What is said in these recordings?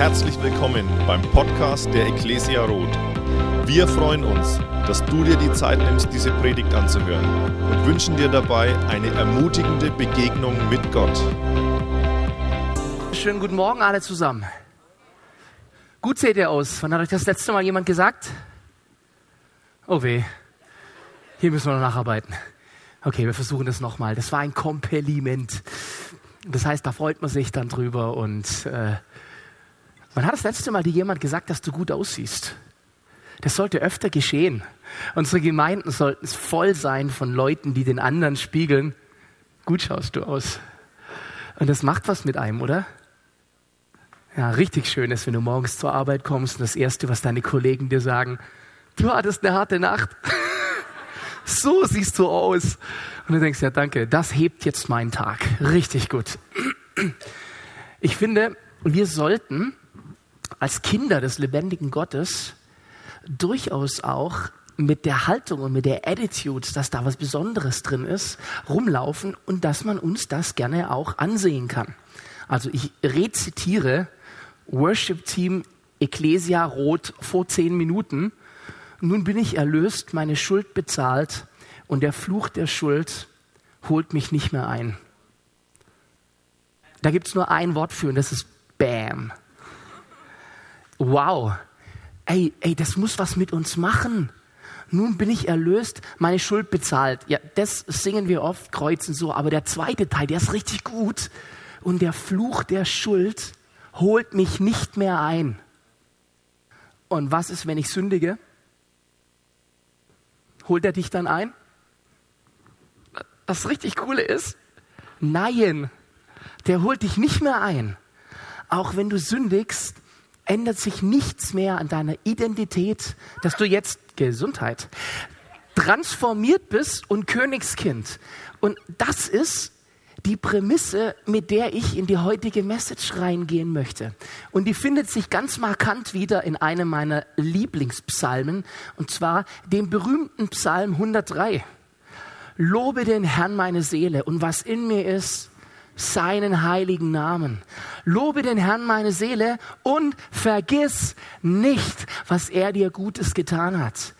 Herzlich willkommen beim Podcast der Ecclesia Roth. Wir freuen uns, dass du dir die Zeit nimmst, diese Predigt anzuhören und wünschen dir dabei eine ermutigende Begegnung mit Gott. Schönen guten Morgen alle zusammen. Gut seht ihr aus. Wann hat euch das letzte Mal jemand gesagt? Oh weh, hier müssen wir noch nacharbeiten. Okay, wir versuchen das nochmal. Das war ein Kompliment. Das heißt, da freut man sich dann drüber. Und äh, wann hat das letzte Mal dir jemand gesagt, dass du gut aussiehst? Das sollte öfter geschehen. Unsere Gemeinden sollten voll sein von Leuten, die den anderen spiegeln. Gut schaust du aus. Und das macht was mit einem, oder? Ja, richtig schön ist, wenn du morgens zur Arbeit kommst und das Erste, was deine Kollegen dir sagen, du hattest eine harte Nacht. so siehst du aus. Und du denkst, ja, danke, das hebt jetzt meinen Tag. Richtig gut. Ich finde, wir sollten als Kinder des lebendigen Gottes durchaus auch mit der Haltung und mit der Attitude, dass da was Besonderes drin ist, rumlaufen und dass man uns das gerne auch ansehen kann. Also ich rezitiere Worship Team Ecclesia Rot vor zehn Minuten. Nun bin ich erlöst, meine Schuld bezahlt und der Fluch der Schuld holt mich nicht mehr ein. Da gibt es nur ein Wort für und das ist Bam. Wow. Ey, ey, das muss was mit uns machen. Nun bin ich erlöst, meine Schuld bezahlt. Ja, das singen wir oft, kreuzen so. Aber der zweite Teil, der ist richtig gut. Und der Fluch der Schuld holt mich nicht mehr ein. Und was ist, wenn ich sündige? Holt er dich dann ein? Das richtig Coole ist, nein, der holt dich nicht mehr ein. Auch wenn du sündigst, ändert sich nichts mehr an deiner Identität, dass du jetzt Gesundheit transformiert bist und Königskind. Und das ist die Prämisse, mit der ich in die heutige Message reingehen möchte. Und die findet sich ganz markant wieder in einem meiner Lieblingspsalmen, und zwar dem berühmten Psalm 103. Lobe den Herrn meine Seele und was in mir ist, seinen heiligen Namen. Lobe den Herrn meine Seele und vergiss nicht, was er dir Gutes getan hat.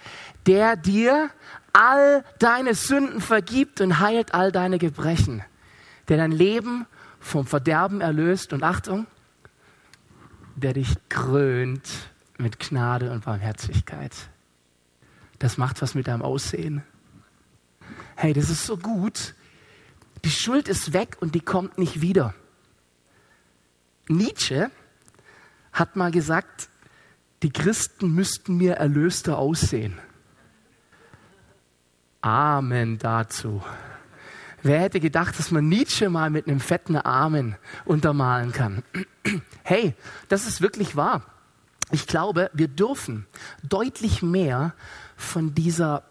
Der dir all deine Sünden vergibt und heilt all deine Gebrechen. Der dein Leben vom Verderben erlöst und Achtung, der dich krönt mit Gnade und Barmherzigkeit. Das macht was mit deinem Aussehen hey, das ist so gut. Die Schuld ist weg und die kommt nicht wieder. Nietzsche hat mal gesagt, die Christen müssten mir erlöster aussehen. Amen dazu. Wer hätte gedacht, dass man Nietzsche mal mit einem fetten Amen untermalen kann? Hey, das ist wirklich wahr. Ich glaube, wir dürfen deutlich mehr von dieser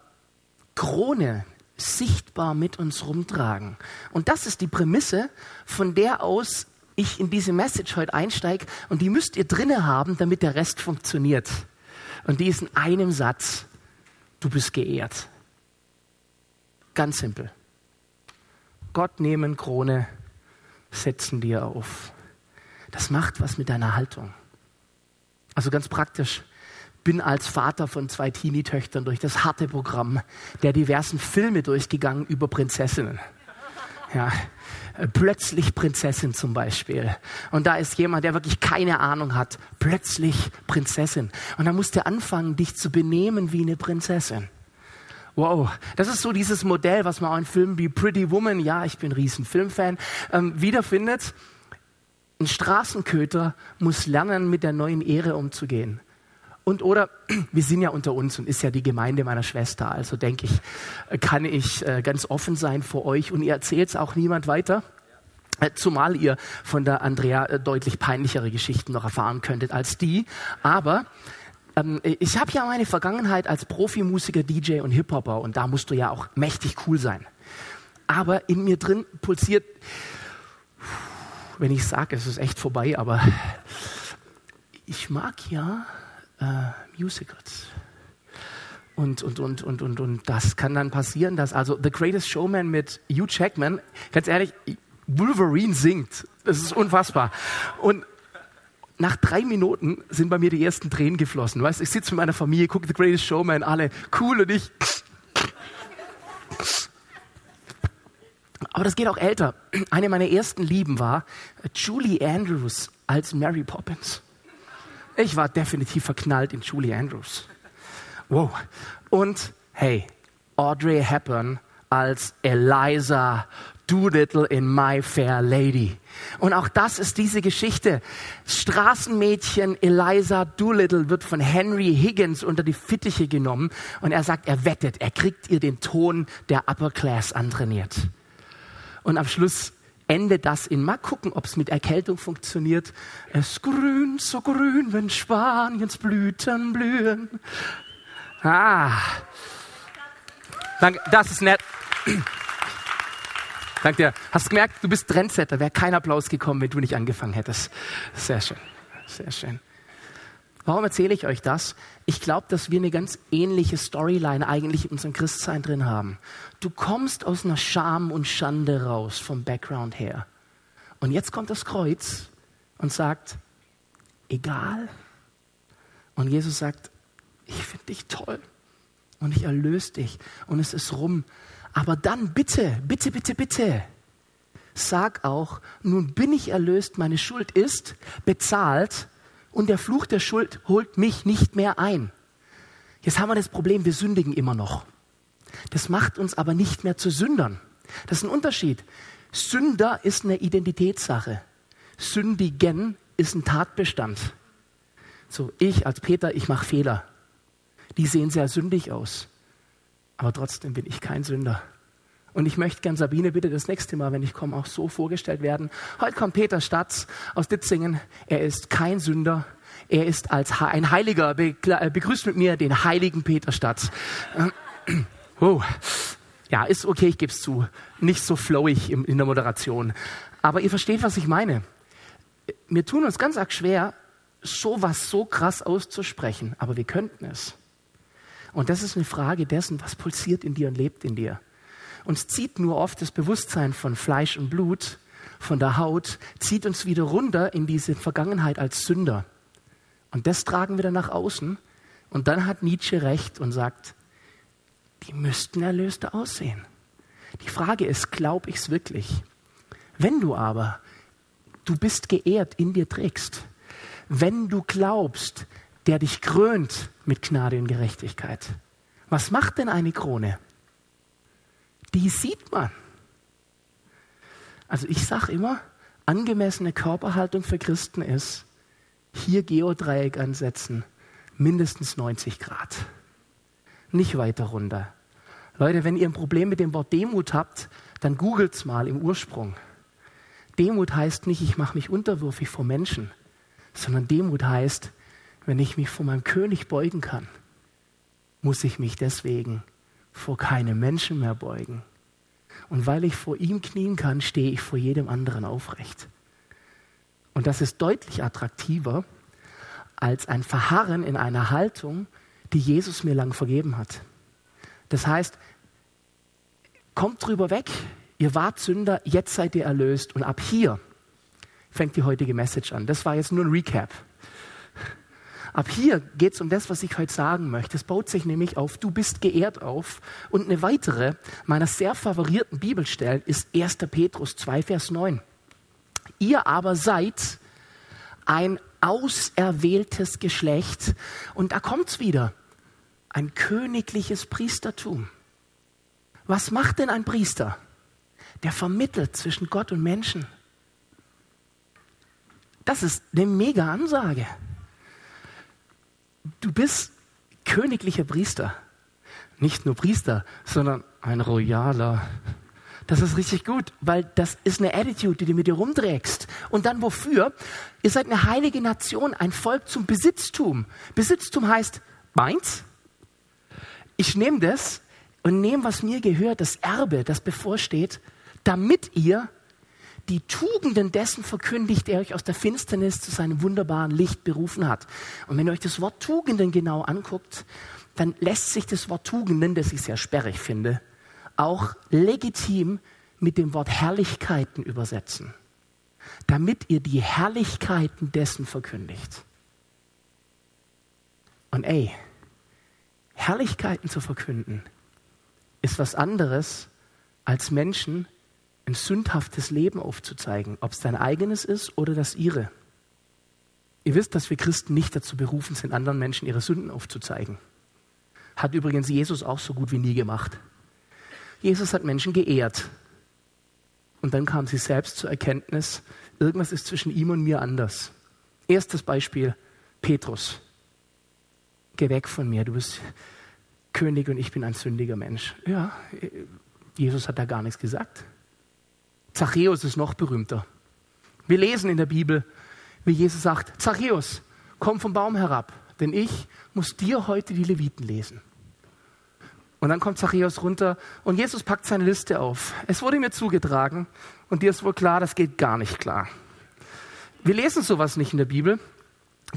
Krone, sichtbar mit uns rumtragen. Und das ist die Prämisse, von der aus ich in diese Message heute einsteige. Und die müsst ihr drinne haben, damit der Rest funktioniert. Und die ist in einem Satz. Du bist geehrt. Ganz simpel. Gott nehmen Krone, setzen dir auf. Das macht was mit deiner Haltung. Also ganz praktisch bin als Vater von zwei Teenie-Töchtern durch das harte Programm der diversen Filme durchgegangen über Prinzessinnen. Ja, äh, plötzlich Prinzessin zum Beispiel. Und da ist jemand, der wirklich keine Ahnung hat. Plötzlich Prinzessin. Und dann musst du anfangen, dich zu benehmen wie eine Prinzessin. Wow, das ist so dieses Modell, was man auch in Filmen wie Pretty Woman, ja, ich bin ein riesen Filmfan, ähm, wiederfindet. Ein Straßenköter muss lernen, mit der neuen Ehre umzugehen. Und oder, wir sind ja unter uns und ist ja die Gemeinde meiner Schwester, also denke ich, kann ich äh, ganz offen sein vor euch und ihr erzählt es auch niemand weiter. Äh, zumal ihr von der Andrea äh, deutlich peinlichere Geschichten noch erfahren könntet als die. Aber ähm, ich habe ja meine Vergangenheit als Profimusiker, DJ und Hip-Hopper und da musst du ja auch mächtig cool sein. Aber in mir drin pulsiert, wenn ich sage, es ist echt vorbei, aber ich mag ja äh, Musicals. Und, und, und, und, und, und das kann dann passieren, dass also The Greatest Showman mit Hugh Jackman, ganz ehrlich, Wolverine singt. Das ist unfassbar. Und nach drei Minuten sind bei mir die ersten Tränen geflossen. Weißt, ich sitze mit meiner Familie, gucke The Greatest Showman, alle cool und ich. Aber das geht auch älter. Eine meiner ersten Lieben war Julie Andrews als Mary Poppins. Ich war definitiv verknallt in Julie Andrews. Wow. Und hey, Audrey Hepburn als Eliza Doolittle in My Fair Lady. Und auch das ist diese Geschichte. Straßenmädchen Eliza Doolittle wird von Henry Higgins unter die Fittiche genommen und er sagt, er wettet, er kriegt ihr den Ton der Upper Class antrainiert. Und am Schluss endet das in, mal gucken, ob es mit Erkältung funktioniert. Es grünt so grün, wenn Spaniens Blüten blühen. Ah. Danke, das ist nett. Danke dir. Hast du gemerkt, du bist Trendsetter. Wäre kein Applaus gekommen, wenn du nicht angefangen hättest. Sehr schön. Sehr schön. Warum erzähle ich euch das? Ich glaube, dass wir eine ganz ähnliche Storyline eigentlich in unserem Christsein drin haben. Du kommst aus einer Scham und Schande raus vom Background her. Und jetzt kommt das Kreuz und sagt, egal. Und Jesus sagt, ich finde dich toll und ich erlöse dich und es ist rum. Aber dann bitte, bitte, bitte, bitte, sag auch, nun bin ich erlöst, meine Schuld ist bezahlt und der Fluch der Schuld holt mich nicht mehr ein. Jetzt haben wir das Problem, wir sündigen immer noch. Das macht uns aber nicht mehr zu Sündern. Das ist ein Unterschied. Sünder ist eine Identitätssache. Sündigen ist ein Tatbestand. So, ich als Peter, ich mache Fehler. Die sehen sehr sündig aus. Aber trotzdem bin ich kein Sünder. Und ich möchte gern Sabine bitte das nächste Mal, wenn ich komme, auch so vorgestellt werden. Heute kommt Peter Statz aus Ditzingen. Er ist kein Sünder. Er ist als ein Heiliger. Äh, begrüßt mit mir den heiligen Peter Statz. Oh. Ja, ist okay, ich gebe es zu. Nicht so flowig in der Moderation. Aber ihr versteht, was ich meine. Wir tun uns ganz arg schwer, sowas so krass auszusprechen, aber wir könnten es. Und das ist eine Frage dessen, was pulsiert in dir und lebt in dir. Uns zieht nur oft das Bewusstsein von Fleisch und Blut, von der Haut, zieht uns wieder runter in diese Vergangenheit als Sünder. Und das tragen wir dann nach außen. Und dann hat Nietzsche recht und sagt, die müssten erlöster aussehen. Die Frage ist, glaube ich es wirklich? Wenn du aber, du bist geehrt, in dir trägst, wenn du glaubst, der dich krönt mit Gnade und Gerechtigkeit. Was macht denn eine Krone? Die sieht man. Also ich sage immer, angemessene Körperhaltung für Christen ist, hier Geodreieck ansetzen, mindestens 90 Grad. Nicht weiter runter. Leute, wenn ihr ein Problem mit dem Wort Demut habt, dann googelt's mal im Ursprung. Demut heißt nicht, ich mache mich unterwürfig vor Menschen, sondern Demut heißt, wenn ich mich vor meinem König beugen kann, muss ich mich deswegen vor keinem Menschen mehr beugen. Und weil ich vor ihm knien kann, stehe ich vor jedem anderen aufrecht. Und das ist deutlich attraktiver als ein Verharren in einer Haltung, die Jesus mir lang vergeben hat. Das heißt, kommt drüber weg, ihr wart Sünder, jetzt seid ihr erlöst und ab hier fängt die heutige Message an. Das war jetzt nur ein Recap. Ab hier geht es um das, was ich heute sagen möchte. Es baut sich nämlich auf, du bist geehrt auf. Und eine weitere meiner sehr favorierten Bibelstellen ist 1. Petrus 2, Vers 9. Ihr aber seid ein auserwähltes Geschlecht. Und da kommt es wieder. Ein königliches Priestertum. Was macht denn ein Priester? Der vermittelt zwischen Gott und Menschen. Das ist eine mega Ansage du bist königlicher Priester. Nicht nur Priester, sondern ein royaler. Das ist richtig gut, weil das ist eine Attitude, die du mit dir rumträgst. Und dann wofür? Ihr seid eine heilige Nation, ein Volk zum Besitztum. Besitztum heißt meins. Ich nehme das und nehme, was mir gehört, das Erbe, das bevorsteht, damit ihr die Tugenden dessen verkündigt, der euch aus der Finsternis zu seinem wunderbaren Licht berufen hat. Und wenn ihr euch das Wort Tugenden genau anguckt, dann lässt sich das Wort Tugenden, das ich sehr sperrig finde, auch legitim mit dem Wort Herrlichkeiten übersetzen. damit ihr die Herrlichkeiten dessen verkündigt. Und ey, Herrlichkeiten zu verkünden, ist was anderes, als Menschen ein sündhaftes Leben aufzuzeigen, ob es dein eigenes ist oder das ihre. Ihr wisst, dass wir Christen nicht dazu berufen sind, anderen Menschen ihre Sünden aufzuzeigen. Hat übrigens Jesus auch so gut wie nie gemacht. Jesus hat Menschen geehrt. Und dann kam sie selbst zur Erkenntnis, irgendwas ist zwischen ihm und mir anders. Erstes Beispiel, Petrus. Geh weg von mir, du bist König und ich bin ein sündiger Mensch. Ja, Jesus hat da gar nichts gesagt. Zachäus ist noch berühmter. Wir lesen in der Bibel, wie Jesus sagt, Zachäus, komm vom Baum herab, denn ich muss dir heute die Leviten lesen. Und dann kommt Zachäus runter und Jesus packt seine Liste auf. Es wurde mir zugetragen und dir ist wohl klar, das geht gar nicht klar. Wir lesen sowas nicht in der Bibel.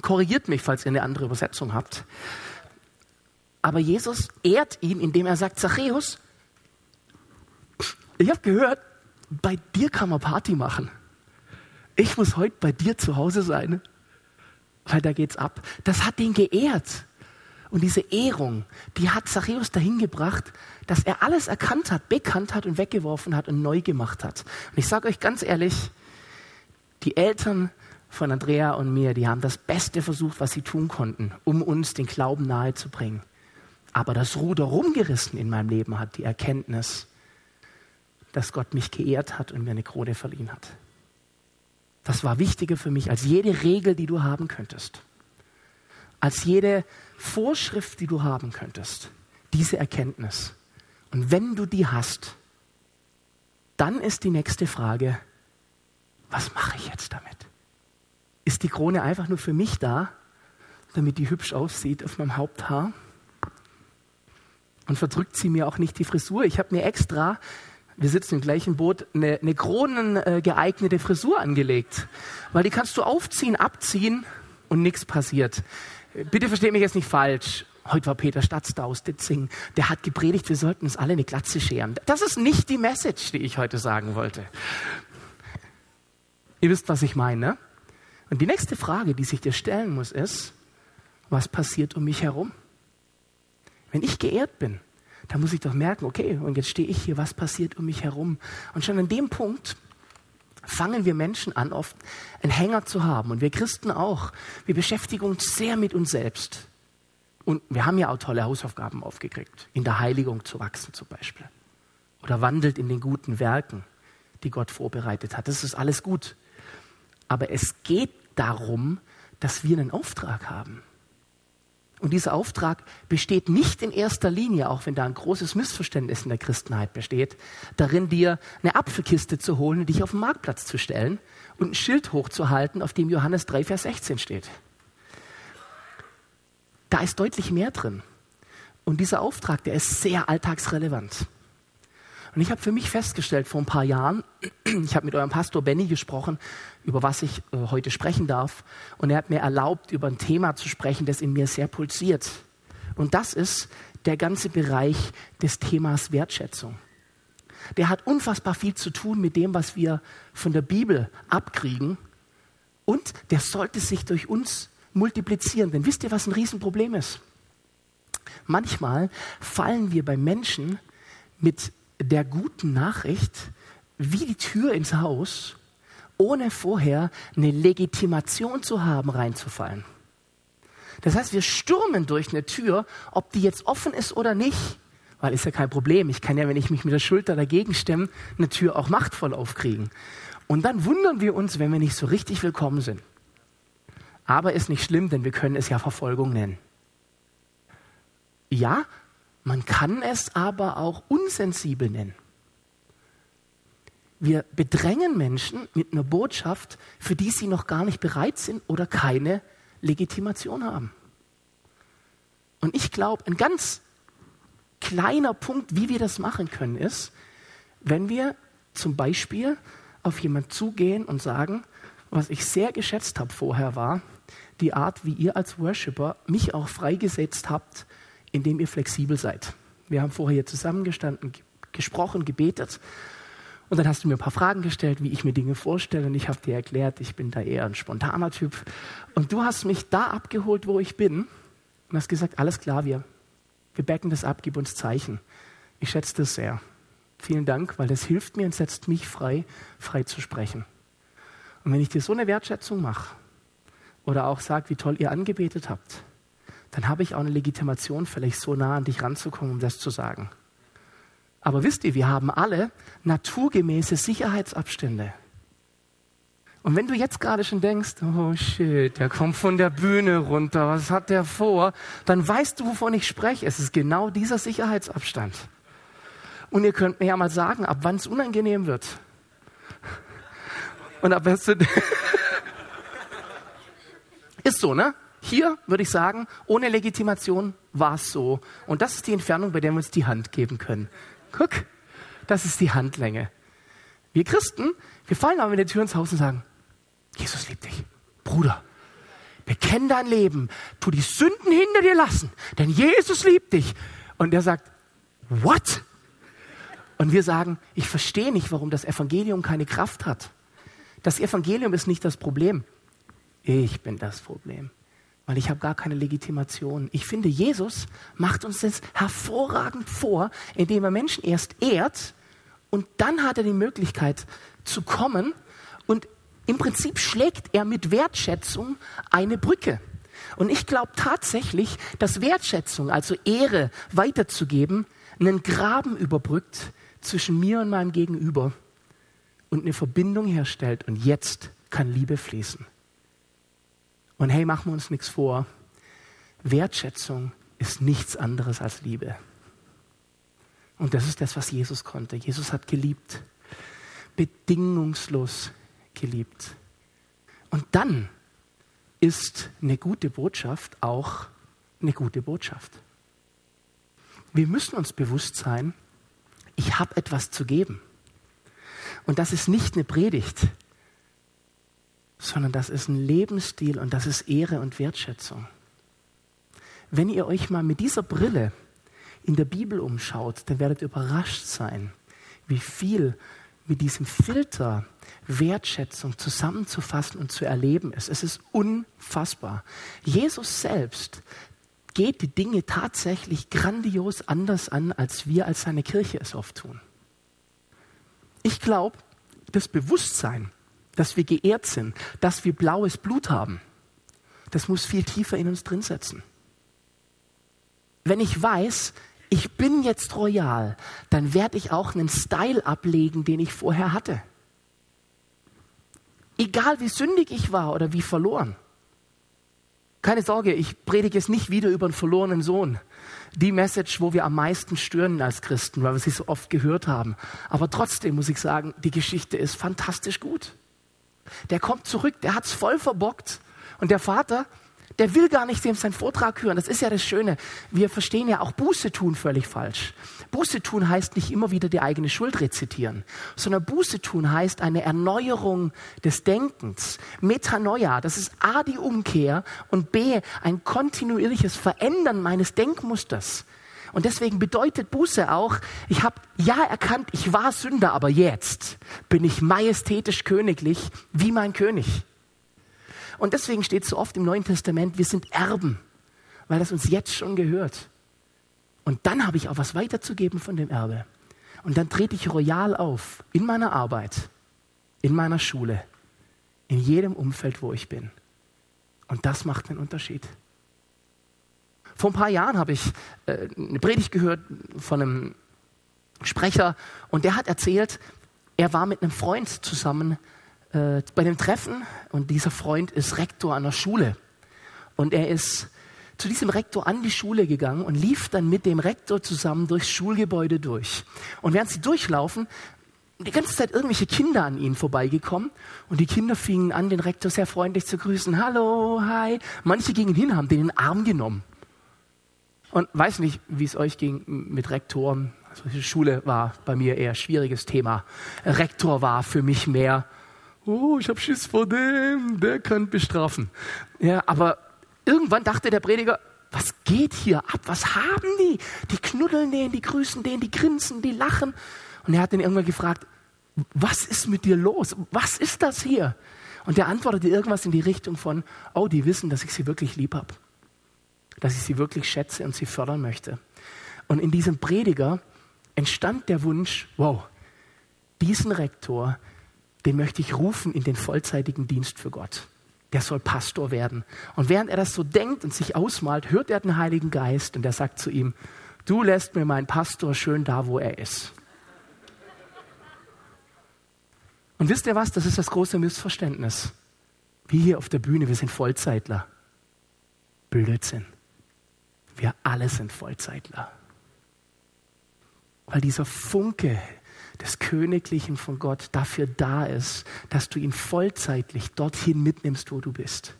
Korrigiert mich, falls ihr eine andere Übersetzung habt. Aber Jesus ehrt ihn, indem er sagt, Zachäus, ich habe gehört, bei dir kann man Party machen. Ich muss heute bei dir zu Hause sein, weil da geht's ab. Das hat ihn geehrt. Und diese Ehrung, die hat Zachäus dahin gebracht, dass er alles erkannt hat, bekannt hat und weggeworfen hat und neu gemacht hat. Und ich sage euch ganz ehrlich, die Eltern von Andrea und mir, die haben das Beste versucht, was sie tun konnten, um uns den Glauben nahezubringen. Aber das Ruder rumgerissen in meinem Leben hat die Erkenntnis, dass Gott mich geehrt hat und mir eine Krone verliehen hat. Das war wichtiger für mich als jede Regel, die du haben könntest als jede Vorschrift, die du haben könntest. Diese Erkenntnis. Und wenn du die hast, dann ist die nächste Frage, was mache ich jetzt damit? Ist die Krone einfach nur für mich da, damit die hübsch aussieht auf meinem Haupthaar? Und verdrückt sie mir auch nicht die Frisur? Ich habe mir extra, wir sitzen im gleichen Boot, eine, eine kronengeeignete Frisur angelegt. Weil die kannst du aufziehen, abziehen und nichts passiert. Bitte versteht mich jetzt nicht falsch. Heute war Peter Statzda aus Ditzing. Der hat gepredigt, wir sollten uns alle eine Glatze scheren. Das ist nicht die Message, die ich heute sagen wollte. Ihr wisst, was ich meine. Und die nächste Frage, die sich dir stellen muss, ist, was passiert um mich herum? Wenn ich geehrt bin, dann muss ich doch merken, okay, und jetzt stehe ich hier, was passiert um mich herum? Und schon an dem Punkt fangen wir Menschen an, oft einen Hänger zu haben. Und wir Christen auch. Wir beschäftigen uns sehr mit uns selbst. Und wir haben ja auch tolle Hausaufgaben aufgekriegt. In der Heiligung zu wachsen zum Beispiel. Oder wandelt in den guten Werken, die Gott vorbereitet hat. Das ist alles gut. Aber es geht darum, dass wir einen Auftrag haben. Und dieser Auftrag besteht nicht in erster Linie, auch wenn da ein großes Missverständnis in der Christenheit besteht, darin dir eine Apfelkiste zu holen und dich auf den Marktplatz zu stellen und ein Schild hochzuhalten, auf dem Johannes 3, Vers 16 steht. Da ist deutlich mehr drin. Und dieser Auftrag, der ist sehr alltagsrelevant. Und ich habe für mich festgestellt vor ein paar Jahren, ich habe mit eurem Pastor Benny gesprochen, über was ich äh, heute sprechen darf. Und er hat mir erlaubt, über ein Thema zu sprechen, das in mir sehr pulsiert. Und das ist der ganze Bereich des Themas Wertschätzung. Der hat unfassbar viel zu tun mit dem, was wir von der Bibel abkriegen. Und der sollte sich durch uns multiplizieren. Denn wisst ihr, was ein Riesenproblem ist? Manchmal fallen wir bei Menschen mit der guten Nachricht wie die Tür ins Haus, ohne vorher eine Legitimation zu haben, reinzufallen. Das heißt, wir stürmen durch eine Tür, ob die jetzt offen ist oder nicht, weil ist ja kein Problem. Ich kann ja, wenn ich mich mit der Schulter dagegen stemme, eine Tür auch machtvoll aufkriegen. Und dann wundern wir uns, wenn wir nicht so richtig willkommen sind. Aber ist nicht schlimm, denn wir können es ja Verfolgung nennen. Ja, man kann es aber auch unsensibel nennen. Wir bedrängen Menschen mit einer Botschaft, für die sie noch gar nicht bereit sind oder keine Legitimation haben. Und ich glaube, ein ganz kleiner Punkt, wie wir das machen können, ist, wenn wir zum Beispiel auf jemanden zugehen und sagen, was ich sehr geschätzt habe vorher war, die Art, wie ihr als Worshipper mich auch freigesetzt habt, indem ihr flexibel seid. Wir haben vorher hier zusammengestanden, gesprochen, gebetet. Und dann hast du mir ein paar Fragen gestellt, wie ich mir Dinge vorstelle. Und ich habe dir erklärt, ich bin da eher ein spontaner Typ. Und du hast mich da abgeholt, wo ich bin. Und hast gesagt, alles klar, wir, wir backen das ab, gib uns Zeichen. Ich schätze das sehr. Vielen Dank, weil das hilft mir und setzt mich frei, frei zu sprechen. Und wenn ich dir so eine Wertschätzung mache oder auch sage, wie toll ihr angebetet habt, dann habe ich auch eine Legitimation, vielleicht so nah an dich ranzukommen, um das zu sagen. Aber wisst ihr, wir haben alle naturgemäße Sicherheitsabstände. Und wenn du jetzt gerade schon denkst, oh shit, der kommt von der Bühne runter, was hat der vor? Dann weißt du, wovon ich spreche. Es ist genau dieser Sicherheitsabstand. Und ihr könnt mir ja mal sagen, ab wann es unangenehm wird. Und ab wann es ist so, ne? Hier würde ich sagen, ohne Legitimation war es so. Und das ist die Entfernung, bei der wir uns die Hand geben können. Guck, das ist die Handlänge. Wir Christen, wir fallen aber in die Tür ins Haus und sagen, Jesus liebt dich. Bruder, bekenn dein Leben, tu die Sünden hinter dir lassen, denn Jesus liebt dich. Und der sagt, what? Und wir sagen, ich verstehe nicht, warum das Evangelium keine Kraft hat. Das Evangelium ist nicht das Problem. Ich bin das Problem, weil ich habe gar keine Legitimation. Ich finde, Jesus macht uns das hervorragend vor, indem er Menschen erst ehrt und dann hat er die Möglichkeit zu kommen und im Prinzip schlägt er mit Wertschätzung eine Brücke. Und ich glaube tatsächlich, dass Wertschätzung, also Ehre weiterzugeben, einen Graben überbrückt zwischen mir und meinem Gegenüber und eine Verbindung herstellt. Und jetzt kann Liebe fließen. Und hey, machen wir uns nichts vor. Wertschätzung ist nichts anderes als Liebe. Und das ist das, was Jesus konnte. Jesus hat geliebt. Bedingungslos geliebt. Und dann ist eine gute Botschaft auch eine gute Botschaft. Wir müssen uns bewusst sein, ich habe etwas zu geben. Und das ist nicht eine Predigt, sondern das ist ein Lebensstil und das ist Ehre und Wertschätzung. Wenn ihr euch mal mit dieser Brille in der Bibel umschaut, dann werdet ihr überrascht sein, wie viel mit diesem Filter Wertschätzung zusammenzufassen und zu erleben ist. Es ist unfassbar. Jesus selbst geht die Dinge tatsächlich grandios anders an, als wir als seine Kirche es oft tun. Ich glaube, das Bewusstsein, dass wir geehrt sind, dass wir blaues Blut haben, das muss viel tiefer in uns drin setzen. Wenn ich weiß, ich bin jetzt royal, dann werde ich auch einen Style ablegen, den ich vorher hatte. Egal wie sündig ich war oder wie verloren. Keine Sorge, ich predige jetzt nicht wieder über einen verlorenen Sohn. Die Message, wo wir am meisten stören als Christen, weil wir sie so oft gehört haben. Aber trotzdem muss ich sagen, die Geschichte ist fantastisch gut. Der kommt zurück, der hat's voll verbockt. Und der Vater, der will gar nicht seinen Vortrag hören. Das ist ja das Schöne. Wir verstehen ja auch Buße tun völlig falsch. Buße tun heißt nicht immer wieder die eigene Schuld rezitieren, sondern Buße tun heißt eine Erneuerung des Denkens. Metanoia, das ist A die Umkehr und B ein kontinuierliches Verändern meines Denkmusters. Und deswegen bedeutet Buße auch, ich habe ja erkannt, ich war Sünder, aber jetzt bin ich majestätisch königlich wie mein König. Und deswegen steht so oft im Neuen Testament, wir sind Erben, weil das uns jetzt schon gehört. Und dann habe ich auch was weiterzugeben von dem Erbe. Und dann trete ich royal auf in meiner Arbeit, in meiner Schule, in jedem Umfeld, wo ich bin. Und das macht einen Unterschied. Vor ein paar Jahren habe ich äh, eine Predigt gehört von einem Sprecher und der hat erzählt, er war mit einem Freund zusammen äh, bei einem Treffen und dieser Freund ist Rektor an der Schule. Und er ist zu diesem Rektor an die Schule gegangen und lief dann mit dem Rektor zusammen durchs Schulgebäude durch. Und während sie durchlaufen, die ganze Zeit irgendwelche Kinder an ihnen vorbeigekommen und die Kinder fingen an, den Rektor sehr freundlich zu grüßen. Hallo, hi. Manche gingen hin, haben den in den Arm genommen. Und weiß nicht, wie es euch ging mit Rektoren. Also Schule war bei mir eher schwieriges Thema. Rektor war für mich mehr, oh, ich habe Schiss vor dem, der kann bestrafen. Ja, aber irgendwann dachte der Prediger, was geht hier ab? Was haben die? Die knuddeln den, die grüßen den, die grinsen, die lachen. Und er hat ihn irgendwann gefragt, was ist mit dir los? Was ist das hier? Und der antwortete irgendwas in die Richtung von, oh, die wissen, dass ich sie wirklich lieb habe, dass ich sie wirklich schätze und sie fördern möchte. Und in diesem Prediger entstand der Wunsch, wow, diesen Rektor, den möchte ich rufen in den vollzeitigen Dienst für Gott. Der soll Pastor werden. Und während er das so denkt und sich ausmalt, hört er den Heiligen Geist und er sagt zu ihm, du lässt mir meinen Pastor schön da, wo er ist. Und wisst ihr was? Das ist das große Missverständnis. Wie hier auf der Bühne, wir sind Vollzeitler. Blödsinn. Wir alle sind Vollzeitler. Weil dieser Funke des Königlichen von Gott dafür da ist, dass du ihn vollzeitlich dorthin mitnimmst, wo du bist.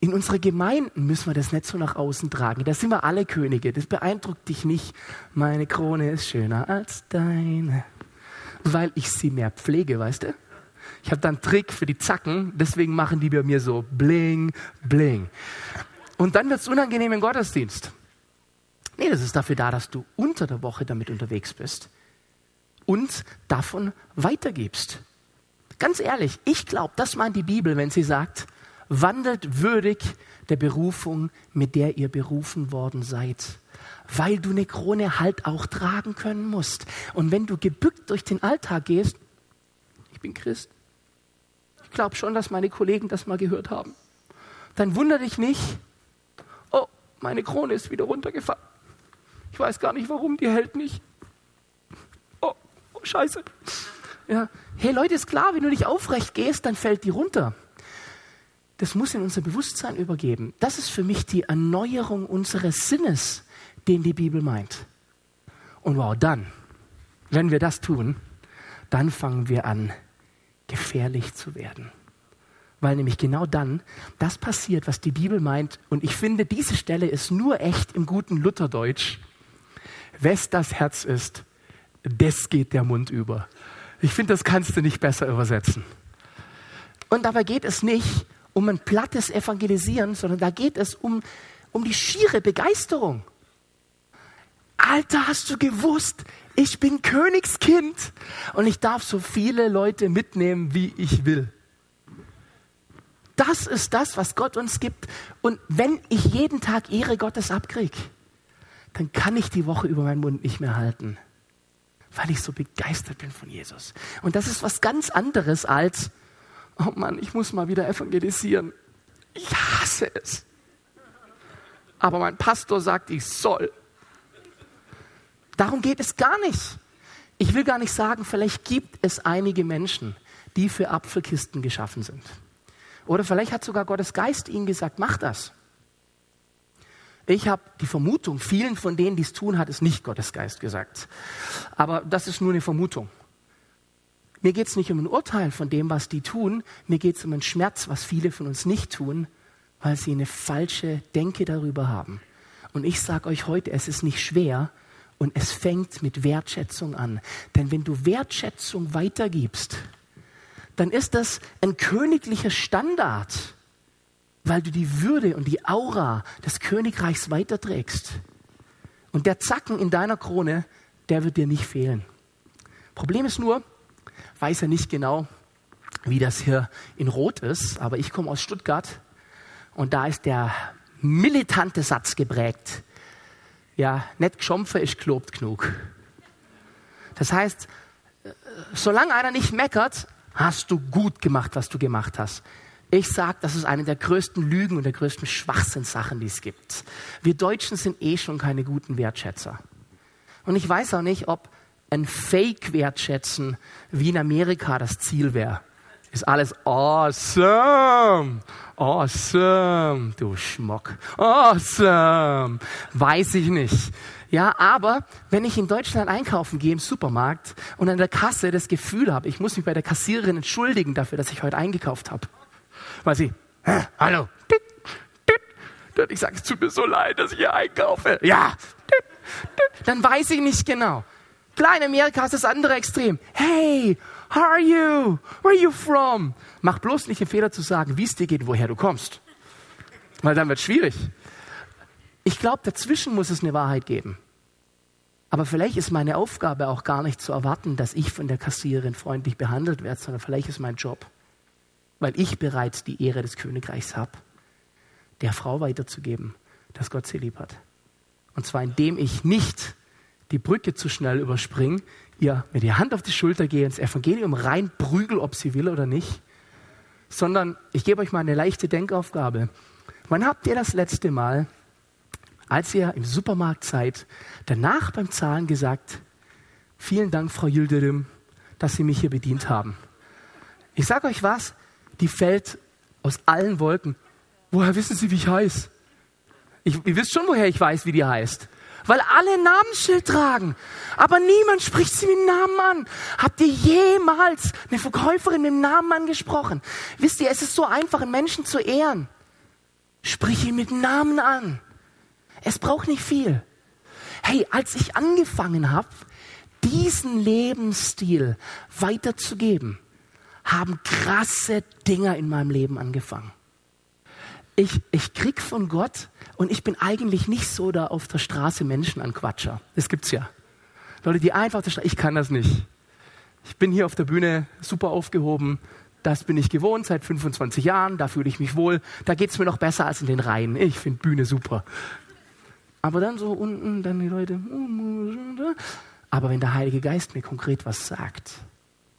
In unsere Gemeinden müssen wir das nicht so nach außen tragen. Da sind wir alle Könige. Das beeindruckt dich nicht. Meine Krone ist schöner als deine. Weil ich sie mehr pflege, weißt du? Ich habe da einen Trick für die Zacken, deswegen machen die bei mir so bling, bling. Und dann wird es unangenehm im Gottesdienst. Nee, das ist dafür da, dass du unter der Woche damit unterwegs bist und davon weitergibst. Ganz ehrlich, ich glaube, das meint die Bibel, wenn sie sagt, wandelt würdig der Berufung, mit der ihr berufen worden seid. Weil du eine Krone halt auch tragen können musst. Und wenn du gebückt durch den Alltag gehst, ich bin Christ, ich glaube schon, dass meine Kollegen das mal gehört haben, dann wundere dich nicht, meine Krone ist wieder runtergefallen. Ich weiß gar nicht warum, die hält nicht. Oh, oh scheiße. Ja. Hey Leute, ist klar, wenn du nicht aufrecht gehst, dann fällt die runter. Das muss in unser Bewusstsein übergeben. Das ist für mich die Erneuerung unseres Sinnes, den die Bibel meint. Und wow, dann, wenn wir das tun, dann fangen wir an, gefährlich zu werden. Weil nämlich genau dann das passiert, was die Bibel meint. Und ich finde, diese Stelle ist nur echt im guten Lutherdeutsch wes das Herz ist, des geht der Mund über. Ich finde, das kannst du nicht besser übersetzen. Und dabei geht es nicht um ein plattes Evangelisieren, sondern da geht es um, um die schiere Begeisterung. Alter, hast du gewusst, ich bin Königskind und ich darf so viele Leute mitnehmen, wie ich will. Das ist das, was Gott uns gibt. Und wenn ich jeden Tag Ehre Gottes abkriege, dann kann ich die Woche über meinen Mund nicht mehr halten, weil ich so begeistert bin von Jesus. Und das ist was ganz anderes als, oh Mann, ich muss mal wieder evangelisieren. Ich hasse es. Aber mein Pastor sagt, ich soll. Darum geht es gar nicht. Ich will gar nicht sagen, vielleicht gibt es einige Menschen, die für Apfelkisten geschaffen sind. Oder vielleicht hat sogar Gottes Geist ihnen gesagt, mach das. Ich habe die Vermutung, vielen von denen, die es tun, hat es nicht Gottes Geist gesagt. Aber das ist nur eine Vermutung. Mir geht es nicht um ein Urteil von dem, was die tun. Mir geht es um einen Schmerz, was viele von uns nicht tun, weil sie eine falsche Denke darüber haben. Und ich sage euch heute, es ist nicht schwer und es fängt mit Wertschätzung an. Denn wenn du Wertschätzung weitergibst, dann ist das ein königlicher Standard weil du die Würde und die Aura des Königreichs weiterträgst. Und der Zacken in deiner Krone, der wird dir nicht fehlen. Problem ist nur, weiß er nicht genau, wie das hier in Rot ist, aber ich komme aus Stuttgart und da ist der militante Satz geprägt. Ja, nicht geschompfe ist gelobt genug. Das heißt, äh, solange einer nicht meckert, hast du gut gemacht, was du gemacht hast. Ich sage, das ist eine der größten Lügen und der größten Schwachsinnssachen, die es gibt. Wir Deutschen sind eh schon keine guten Wertschätzer. Und ich weiß auch nicht, ob ein Fake-Wertschätzen wie in Amerika das Ziel wäre. Ist alles awesome, awesome, du Schmock, awesome, weiß ich nicht. Ja, aber wenn ich in Deutschland einkaufen gehe im Supermarkt und an der Kasse das Gefühl habe, ich muss mich bei der Kassiererin entschuldigen dafür, dass ich heute eingekauft habe weil sie, hallo, ich sage, es tut mir so leid, dass ich hier einkaufe. Ja, dann weiß ich nicht genau. Klar, in Amerika ist das andere Extrem. Hey, how are you? Where are you from? Mach bloß nicht den Fehler zu sagen, wie es dir geht, woher du kommst. Weil dann wird es schwierig. Ich glaube, dazwischen muss es eine Wahrheit geben. Aber vielleicht ist meine Aufgabe auch gar nicht zu erwarten, dass ich von der Kassiererin freundlich behandelt werde, sondern vielleicht ist mein Job, weil ich bereits die Ehre des Königreichs habe, der Frau weiterzugeben, dass Gott sie lieb hat. Und zwar indem ich nicht die Brücke zu schnell überspringe, ihr mit der Hand auf die Schulter gehe, ins Evangelium reinprügel, ob sie will oder nicht, sondern ich gebe euch mal eine leichte Denkaufgabe. Wann habt ihr das letzte Mal, als ihr im Supermarkt seid, danach beim Zahlen gesagt, vielen Dank, Frau Yildirim, dass Sie mich hier bedient haben? Ich sage euch was, die fällt aus allen Wolken. Woher wissen Sie, wie ich heiße? Ich, ihr wisst schon, woher ich weiß, wie die heißt weil alle ein Namensschild tragen. Aber niemand spricht sie mit dem Namen an. Habt ihr jemals eine Verkäuferin mit dem Namen angesprochen? Wisst ihr, es ist so einfach, einen Menschen zu ehren. Sprich ihn mit Namen an. Es braucht nicht viel. Hey, als ich angefangen habe, diesen Lebensstil weiterzugeben, haben krasse Dinger in meinem Leben angefangen. Ich, ich krieg von Gott und ich bin eigentlich nicht so da auf der Straße Menschen an Quatscher. Das gibt's ja. Leute, die einfach auf der Straße, ich kann das nicht. Ich bin hier auf der Bühne super aufgehoben. Das bin ich gewohnt seit 25 Jahren. Da fühle ich mich wohl. Da geht's mir noch besser als in den Reihen. Ich finde Bühne super. Aber dann so unten, dann die Leute. Aber wenn der Heilige Geist mir konkret was sagt,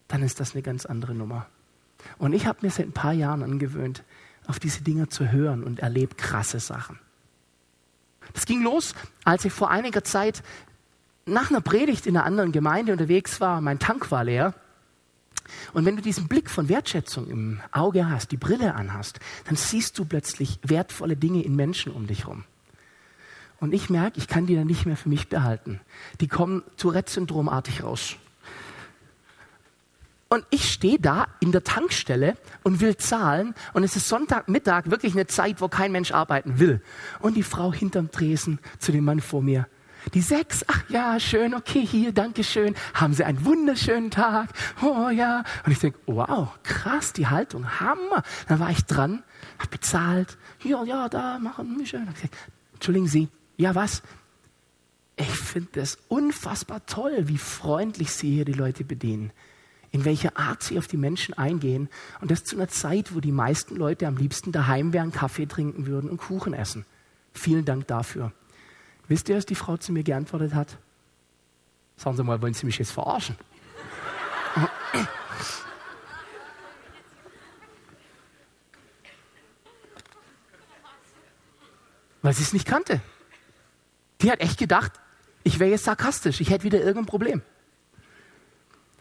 dann ist das eine ganz andere Nummer. Und ich habe mir seit ein paar Jahren angewöhnt, auf diese Dinge zu hören und erlebe krasse Sachen. Das ging los, als ich vor einiger Zeit nach einer Predigt in einer anderen Gemeinde unterwegs war. Mein Tank war leer. Und wenn du diesen Blick von Wertschätzung im Auge hast, die Brille anhast, dann siehst du plötzlich wertvolle Dinge in Menschen um dich herum. Und ich merke, ich kann die dann nicht mehr für mich behalten. Die kommen Tourette-Syndromartig raus. Und ich stehe da in der Tankstelle und will zahlen. Und es ist Sonntagmittag, wirklich eine Zeit, wo kein Mensch arbeiten will. Und die Frau hinterm Tresen zu dem Mann vor mir. Die sechs, ach ja, schön, okay, hier, danke schön. Haben Sie einen wunderschönen Tag? Oh ja. Und ich denke, wow, krass, die Haltung, Hammer. Dann war ich dran, hab bezahlt. Ja, ja, da, machen schön. Entschuldigen Sie, ja was? Ich finde es unfassbar toll, wie freundlich Sie hier die Leute bedienen in welcher Art sie auf die Menschen eingehen. Und das zu einer Zeit, wo die meisten Leute am liebsten daheim wären, Kaffee trinken würden und Kuchen essen. Vielen Dank dafür. Wisst ihr, was die Frau zu mir geantwortet hat? Sagen Sie mal, wollen Sie mich jetzt verarschen? Weil sie es nicht kannte. Die hat echt gedacht, ich wäre jetzt sarkastisch, ich hätte wieder irgendein Problem.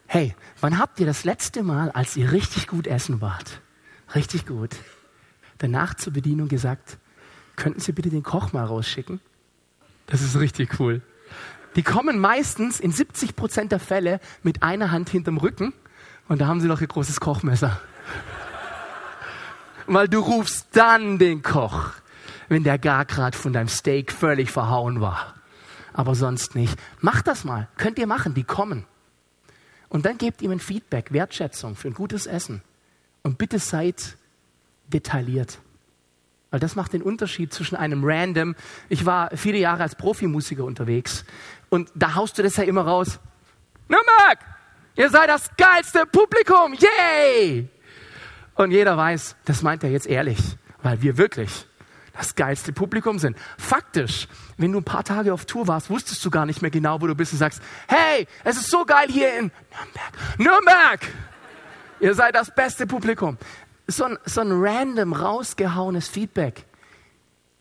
Hey, wann habt ihr das letzte Mal, als ihr richtig gut essen wart, richtig gut, danach zur Bedienung gesagt, könnten Sie bitte den Koch mal rausschicken? Das ist richtig cool. Die kommen meistens in 70 Prozent der Fälle mit einer Hand hinterm Rücken und da haben sie noch ihr großes Kochmesser. Weil du rufst dann den Koch, wenn der Gargrad von deinem Steak völlig verhauen war. Aber sonst nicht. Mach das mal. Könnt ihr machen. Die kommen. Und dann gebt ihm ein Feedback, Wertschätzung für ein gutes Essen. Und bitte seid detailliert. Weil das macht den Unterschied zwischen einem random, ich war viele Jahre als Profimusiker unterwegs und da haust du das ja immer raus. Nürnberg, ihr seid das geilste Publikum, yay! Und jeder weiß, das meint er jetzt ehrlich, weil wir wirklich das geilste Publikum sind. Faktisch, wenn du ein paar Tage auf Tour warst, wusstest du gar nicht mehr genau, wo du bist und sagst, hey, es ist so geil hier in Nürnberg. Nürnberg! Ihr seid das beste Publikum. So ein, so ein random rausgehauenes Feedback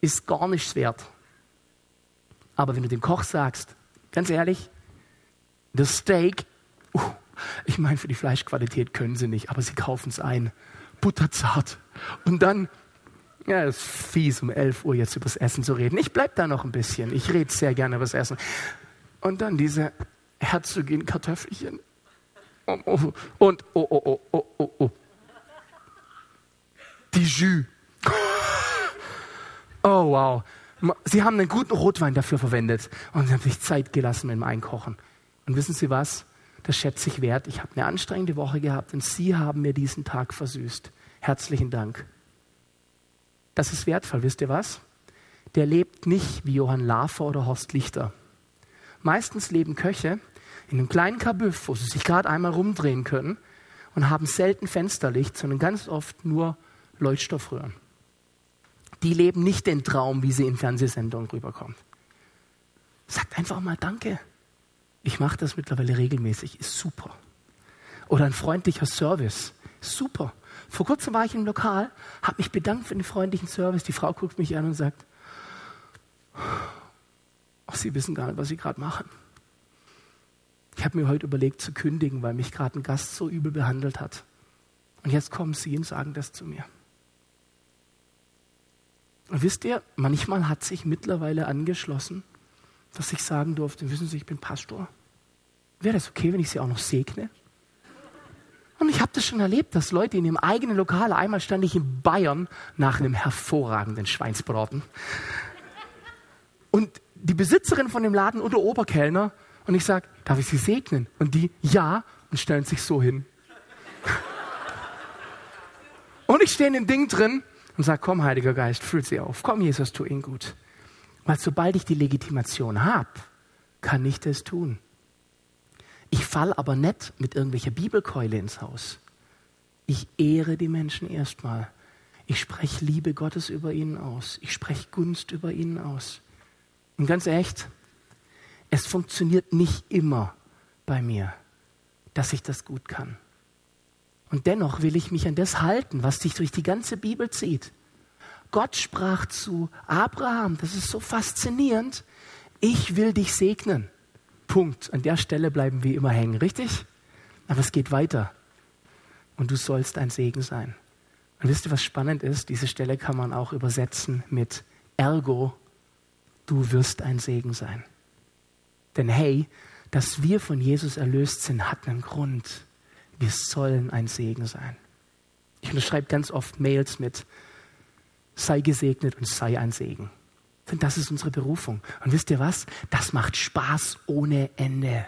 ist gar nichts wert. Aber wenn du dem Koch sagst, ganz ehrlich, das Steak, uh, ich meine, für die Fleischqualität können sie nicht, aber sie kaufen es ein. Butterzart. Und dann ja, es ist fies, um 11 Uhr jetzt über das Essen zu reden. Ich bleib da noch ein bisschen. Ich rede sehr gerne über das Essen. Und dann diese herzogen Kartoffelchen. Oh, oh, und oh, oh, oh, oh, oh, oh. Die Jus. Oh, wow. Sie haben einen guten Rotwein dafür verwendet und sie haben sich Zeit gelassen mit dem Einkochen. Und wissen Sie was? Das schätze ich wert. Ich habe eine anstrengende Woche gehabt und Sie haben mir diesen Tag versüßt. Herzlichen Dank. Das ist wertvoll, wisst ihr was? Der lebt nicht wie Johann Lafer oder Horst Lichter. Meistens leben Köche in einem kleinen Kabüff, wo sie sich gerade einmal rumdrehen können und haben selten Fensterlicht, sondern ganz oft nur Leuchtstoffröhren. Die leben nicht den Traum, wie sie in Fernsehsendungen rüberkommen. Sagt einfach mal Danke. Ich mache das mittlerweile regelmäßig, ist super. Oder ein freundlicher Service, super. Vor kurzem war ich im Lokal, habe mich bedankt für den freundlichen Service. Die Frau guckt mich an und sagt, oh, Sie wissen gar nicht, was Sie gerade machen. Ich habe mir heute überlegt zu kündigen, weil mich gerade ein Gast so übel behandelt hat. Und jetzt kommen Sie und sagen das zu mir. Und wisst ihr, manchmal hat sich mittlerweile angeschlossen, dass ich sagen durfte, wissen Sie, ich bin Pastor. Wäre das okay, wenn ich Sie auch noch segne? Und ich habe das schon erlebt, dass Leute in ihrem eigenen Lokal, einmal stand ich in Bayern nach einem hervorragenden Schweinsbraten. Und die Besitzerin von dem Laden und der Oberkellner und ich sage, darf ich Sie segnen? Und die, ja, und stellen sich so hin. und ich stehe in dem Ding drin und sage, komm, Heiliger Geist, füll sie auf. Komm, Jesus, tu ihn gut. Weil sobald ich die Legitimation habe, kann ich das tun. Ich fall aber nicht mit irgendwelcher Bibelkeule ins Haus. Ich ehre die Menschen erstmal. Ich spreche Liebe Gottes über ihnen aus. Ich spreche Gunst über ihnen aus. Und ganz echt, es funktioniert nicht immer bei mir, dass ich das gut kann. Und dennoch will ich mich an das halten, was sich durch die ganze Bibel zieht. Gott sprach zu Abraham, das ist so faszinierend, ich will dich segnen. Punkt. An der Stelle bleiben wir immer hängen, richtig? Aber es geht weiter. Und du sollst ein Segen sein. Und wisst ihr, was spannend ist? Diese Stelle kann man auch übersetzen mit Ergo, du wirst ein Segen sein. Denn hey, dass wir von Jesus erlöst sind, hat einen Grund. Wir sollen ein Segen sein. Ich unterschreibe ganz oft Mails mit, sei gesegnet und sei ein Segen. Denn das ist unsere Berufung. Und wisst ihr was? Das macht Spaß ohne Ende.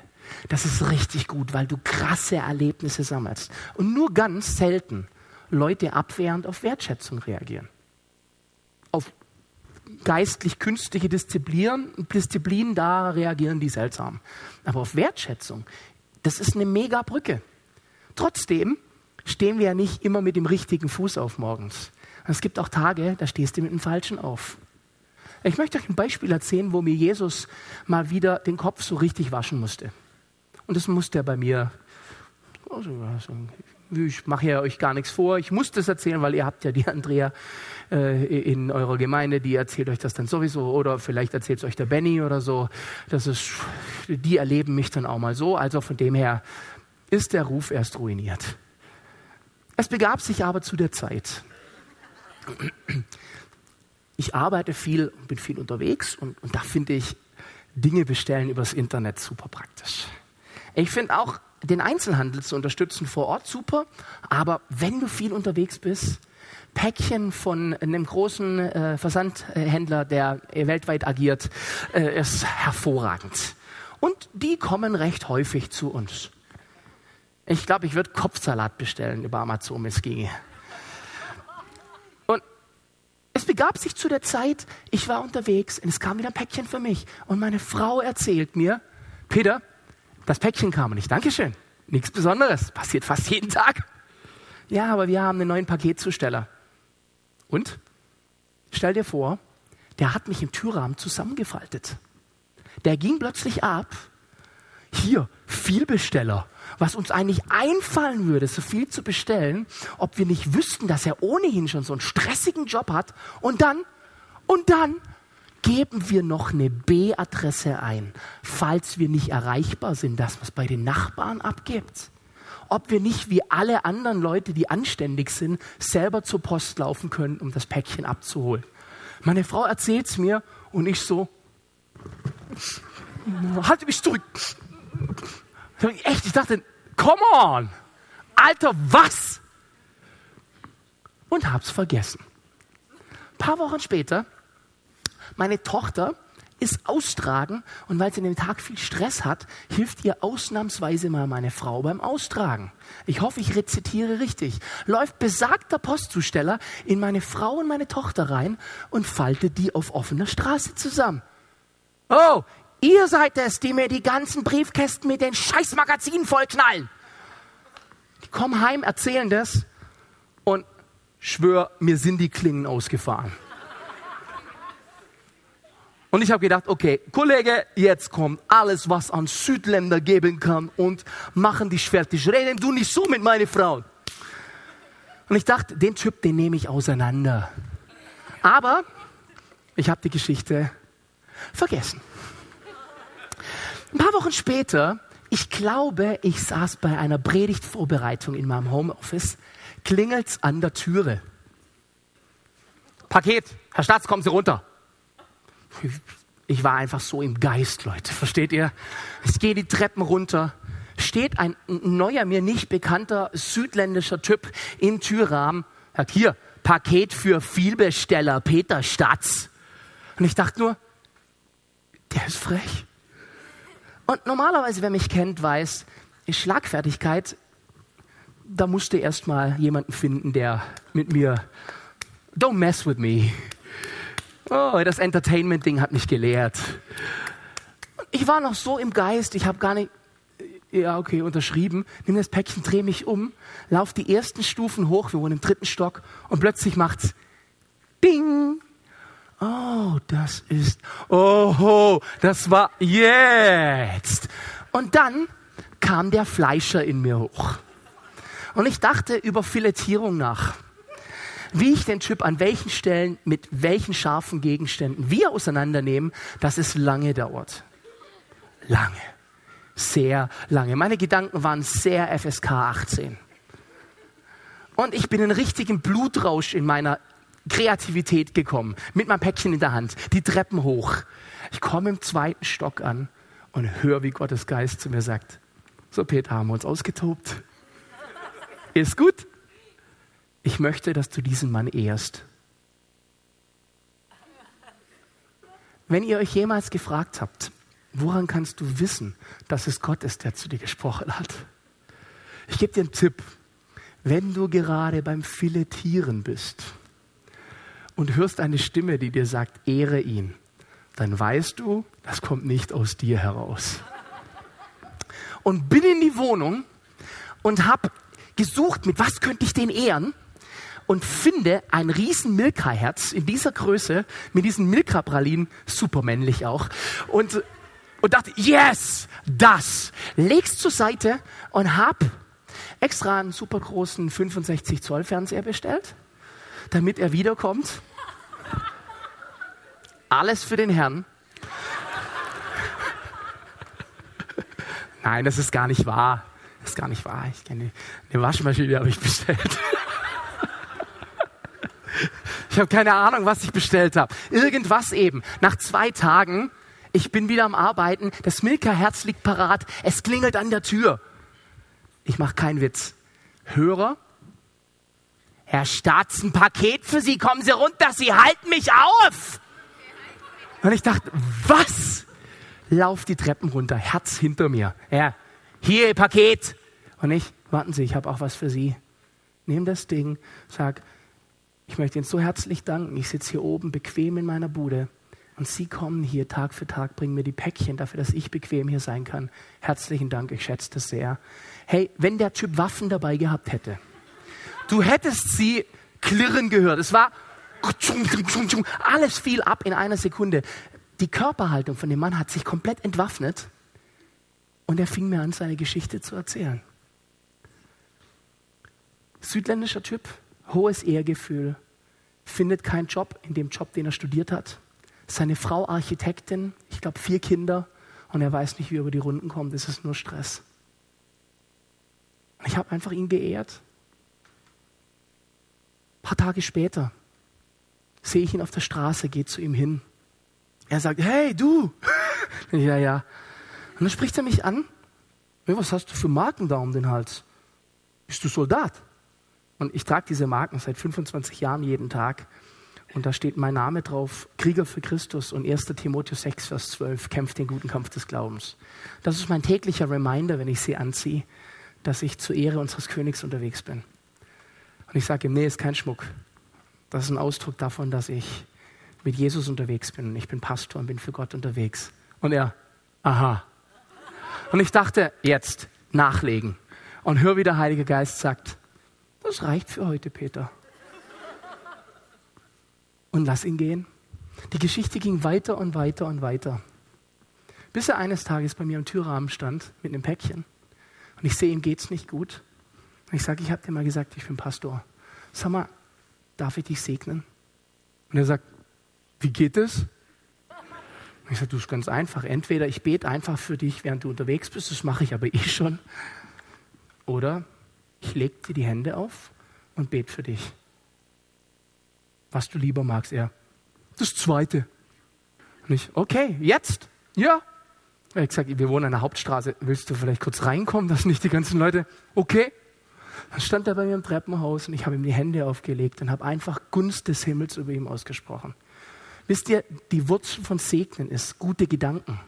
Das ist richtig gut, weil du krasse Erlebnisse sammelst. Und nur ganz selten Leute abwehrend auf Wertschätzung reagieren. Auf geistlich-künstliche Disziplinen, Disziplinen, da reagieren die seltsam. Aber auf Wertschätzung, das ist eine mega Brücke. Trotzdem stehen wir ja nicht immer mit dem richtigen Fuß auf morgens. Es gibt auch Tage, da stehst du mit dem falschen auf. Ich möchte euch ein Beispiel erzählen, wo mir Jesus mal wieder den Kopf so richtig waschen musste. Und das musste er bei mir. Also, ich mache ja euch gar nichts vor. Ich muss das erzählen, weil ihr habt ja die Andrea äh, in eurer Gemeinde, die erzählt euch das dann sowieso. Oder vielleicht erzählt es euch der Benny oder so. Das ist, die erleben mich dann auch mal so. Also von dem her ist der Ruf erst ruiniert. Es begab sich aber zu der Zeit ich arbeite viel und bin viel unterwegs und, und da finde ich Dinge bestellen übers Internet super praktisch. Ich finde auch den Einzelhandel zu unterstützen vor Ort super, aber wenn du viel unterwegs bist, Päckchen von einem großen äh, Versandhändler, der weltweit agiert, äh, ist hervorragend. Und die kommen recht häufig zu uns. Ich glaube, ich würde Kopfsalat bestellen über Amazon, es ginge. Es begab sich zu der Zeit, ich war unterwegs und es kam wieder ein Päckchen für mich. Und meine Frau erzählt mir, Peter, das Päckchen kam und ich, Dankeschön, nichts Besonderes, passiert fast jeden Tag. Ja, aber wir haben einen neuen Paketzusteller. Und? Stell dir vor, der hat mich im Türrahmen zusammengefaltet. Der ging plötzlich ab. Hier, Vielbesteller was uns eigentlich einfallen würde, so viel zu bestellen, ob wir nicht wüssten, dass er ohnehin schon so einen stressigen Job hat. Und dann, und dann geben wir noch eine B-Adresse ein, falls wir nicht erreichbar sind, das was bei den Nachbarn abgibt. Ob wir nicht wie alle anderen Leute, die anständig sind, selber zur Post laufen können, um das Päckchen abzuholen. Meine Frau erzählt es mir und ich so, halte mich zurück. Echt, ich dachte, come on, Alter, was? Und hab's vergessen. Ein paar Wochen später, meine Tochter ist austragen und weil sie an dem Tag viel Stress hat, hilft ihr ausnahmsweise mal meine Frau beim Austragen. Ich hoffe, ich rezitiere richtig. Läuft besagter Postzusteller in meine Frau und meine Tochter rein und faltet die auf offener Straße zusammen. Oh, ihr seid es, die mir die ganzen Briefkästen mit den Scheißmagazinen vollknallen. Die kommen heim, erzählen das und schwör, mir sind die Klingen ausgefahren. Und ich habe gedacht, okay, Kollege, jetzt kommt alles, was an Südländer geben kann und machen dich fertig. Reden du nicht so mit meiner Frau. Und ich dachte, den Typ, den nehme ich auseinander. Aber ich habe die Geschichte vergessen. Ein paar Wochen später, ich glaube, ich saß bei einer Predigtvorbereitung in meinem Homeoffice, klingelt's an der Türe. Paket, Herr Staats, kommen Sie runter. Ich war einfach so im Geist, Leute, versteht ihr? Ich gehe die Treppen runter, steht ein neuer, mir nicht bekannter südländischer Typ im Türrahmen, sagt hier, Paket für Vielbesteller Peter Statz. Und ich dachte nur, der ist frech. Und normalerweise, wer mich kennt, weiß, Schlagfertigkeit, da musste erst mal jemanden finden, der mit mir, don't mess with me. Oh, das Entertainment-Ding hat mich gelehrt. Ich war noch so im Geist, ich habe gar nicht, ja, okay, unterschrieben, nimm das Päckchen, dreh mich um, lauf die ersten Stufen hoch, wir wohnen im dritten Stock und plötzlich macht's Ding. Oh, das ist, oh, das war jetzt. Und dann kam der Fleischer in mir hoch. Und ich dachte über Filetierung nach. Wie ich den Typ an welchen Stellen mit welchen scharfen Gegenständen wir auseinandernehmen, dass es lange dauert. Lange sehr lange. Meine Gedanken waren sehr FSK 18. Und ich bin in richtigen Blutrausch in meiner Kreativität gekommen, mit meinem Päckchen in der Hand, die Treppen hoch. Ich komme im zweiten Stock an und höre, wie Gottes Geist zu mir sagt, so Peter, haben wir uns ausgetobt. Ist gut. Ich möchte, dass du diesen Mann ehrst. Wenn ihr euch jemals gefragt habt, Woran kannst du wissen, dass es Gott ist, der zu dir gesprochen hat? Ich gebe dir einen Tipp. Wenn du gerade beim Filetieren bist und hörst eine Stimme, die dir sagt, ehre ihn, dann weißt du, das kommt nicht aus dir heraus. Und bin in die Wohnung und habe gesucht, mit was könnte ich den ehren? und finde ein riesen Milka-Herz in dieser Größe mit diesen Milka-Pralinen, super männlich auch. Und und dachte, yes, das. Leg's zur Seite und hab extra einen super großen 65 Zoll Fernseher bestellt, damit er wiederkommt. Alles für den Herrn. Nein, das ist gar nicht wahr. Das ist gar nicht wahr. Ich kenne eine Waschmaschine habe ich bestellt. ich habe keine Ahnung, was ich bestellt habe. Irgendwas eben. Nach zwei Tagen ich bin wieder am Arbeiten, das Milka-Herz liegt parat, es klingelt an der Tür. Ich mache keinen Witz. Hörer, Herr Staats, ein Paket für Sie, kommen Sie runter, Sie halten mich auf. Und ich dachte, was? Lauf die Treppen runter, Herz hinter mir. Ja, hier Paket. Und ich, warten Sie, ich habe auch was für Sie. Nehm das Ding, sag, ich möchte Ihnen so herzlich danken. Ich sitze hier oben bequem in meiner Bude. Und Sie kommen hier Tag für Tag, bringen mir die Päckchen dafür, dass ich bequem hier sein kann. Herzlichen Dank, ich schätze das sehr. Hey, wenn der Typ Waffen dabei gehabt hätte, du hättest sie klirren gehört. Es war alles fiel ab in einer Sekunde. Die Körperhaltung von dem Mann hat sich komplett entwaffnet und er fing mir an, seine Geschichte zu erzählen. Südländischer Typ, hohes Ehrgefühl, findet keinen Job in dem Job, den er studiert hat seine Frau Architektin, ich glaube vier Kinder und er weiß nicht, wie er über die Runden kommt. Es ist nur Stress. Ich habe einfach ihn geehrt. Ein paar Tage später sehe ich ihn auf der Straße, gehe zu ihm hin. Er sagt, hey, du. ja, ja. Und dann spricht er mich an. Was hast du für Marken da um den Hals? Bist du Soldat? Und ich trage diese Marken seit 25 Jahren jeden Tag. Und da steht mein Name drauf, Krieger für Christus und 1. Timotheus 6, Vers 12, kämpft den guten Kampf des Glaubens. Das ist mein täglicher Reminder, wenn ich sie anziehe, dass ich zur Ehre unseres Königs unterwegs bin. Und ich sage ihm, nee, ist kein Schmuck. Das ist ein Ausdruck davon, dass ich mit Jesus unterwegs bin. Ich bin Pastor und bin für Gott unterwegs. Und er, Aha. Und ich dachte, jetzt nachlegen. Und hör, wie der Heilige Geist sagt, das reicht für heute, Peter. Und lass ihn gehen. Die Geschichte ging weiter und weiter und weiter. Bis er eines Tages bei mir am Türrahmen stand mit einem Päckchen. Und ich sehe, ihm geht's nicht gut. Und ich sage, ich habe dir mal gesagt, ich bin Pastor. Sag mal, darf ich dich segnen? Und er sagt, wie geht es? Ich sage, du ist ganz einfach. Entweder ich bete einfach für dich, während du unterwegs bist, das mache ich aber eh schon. Oder ich lege dir die Hände auf und bete für dich. Was du lieber magst, er. Das zweite. Und ich, okay, jetzt? Ja. Hat gesagt, wir wohnen an der Hauptstraße. Willst du vielleicht kurz reinkommen, dass nicht die ganzen Leute, okay. Dann stand er bei mir im Treppenhaus und ich habe ihm die Hände aufgelegt und habe einfach Gunst des Himmels über ihm ausgesprochen. Wisst ihr, die Wurzel von Segnen ist gute Gedanken.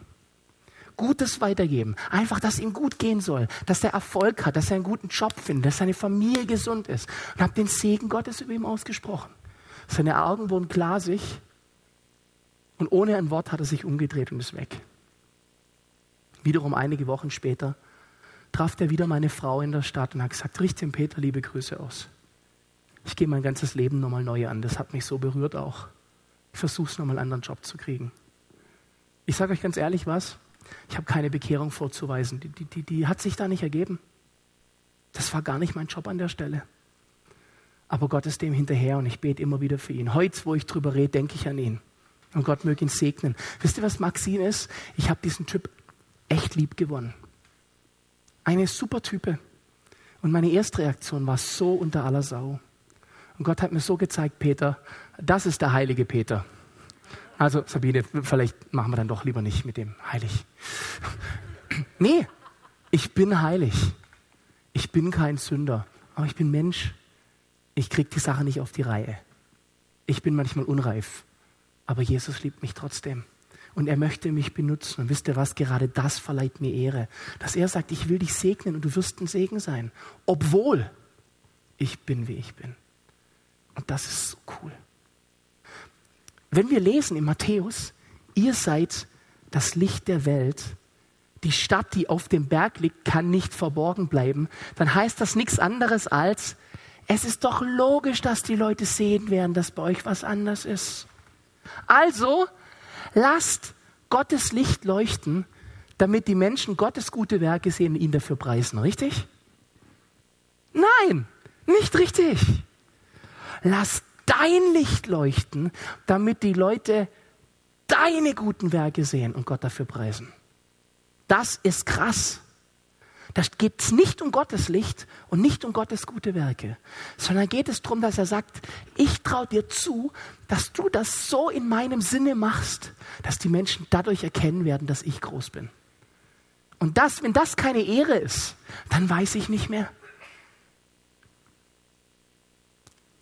Gutes weitergeben. Einfach, dass ihm gut gehen soll, dass er Erfolg hat, dass er einen guten Job findet, dass seine Familie gesund ist. Und habe den Segen Gottes über ihm ausgesprochen. Seine Augen wurden glasig und ohne ein Wort hat er sich umgedreht und ist weg. Wiederum einige Wochen später traf er wieder meine Frau in der Stadt und hat gesagt, richte dem Peter liebe Grüße aus. Ich gehe mein ganzes Leben nochmal neu an. Das hat mich so berührt auch. Ich versuche es nochmal einen anderen Job zu kriegen. Ich sage euch ganz ehrlich was, ich habe keine Bekehrung vorzuweisen. Die, die, die, die hat sich da nicht ergeben. Das war gar nicht mein Job an der Stelle. Aber Gott ist dem hinterher und ich bete immer wieder für ihn. Heute, wo ich drüber rede, denke ich an ihn. Und Gott möge ihn segnen. Wisst ihr, was Maxine ist? Ich habe diesen Typ echt lieb gewonnen. Eine super Type. Und meine erste Reaktion war so unter aller Sau. Und Gott hat mir so gezeigt, Peter, das ist der heilige Peter. Also Sabine, vielleicht machen wir dann doch lieber nicht mit dem heilig. Nee, ich bin heilig. Ich bin kein Sünder, aber ich bin Mensch. Ich kriege die Sache nicht auf die Reihe. Ich bin manchmal unreif, aber Jesus liebt mich trotzdem. Und er möchte mich benutzen. Und wisst ihr was? Gerade das verleiht mir Ehre. Dass er sagt, ich will dich segnen und du wirst ein Segen sein. Obwohl ich bin, wie ich bin. Und das ist so cool. Wenn wir lesen in Matthäus, ihr seid das Licht der Welt, die Stadt, die auf dem Berg liegt, kann nicht verborgen bleiben, dann heißt das nichts anderes als, es ist doch logisch, dass die Leute sehen werden, dass bei euch was anders ist. Also lasst Gottes Licht leuchten, damit die Menschen Gottes gute Werke sehen und ihn dafür preisen, richtig? Nein, nicht richtig lass dein Licht leuchten, damit die Leute deine guten Werke sehen und Gott dafür preisen. Das ist krass. Da geht es nicht um Gottes Licht und nicht um Gottes gute Werke, sondern geht es darum, dass er sagt, ich traue dir zu, dass du das so in meinem Sinne machst, dass die Menschen dadurch erkennen werden, dass ich groß bin. Und das, wenn das keine Ehre ist, dann weiß ich nicht mehr.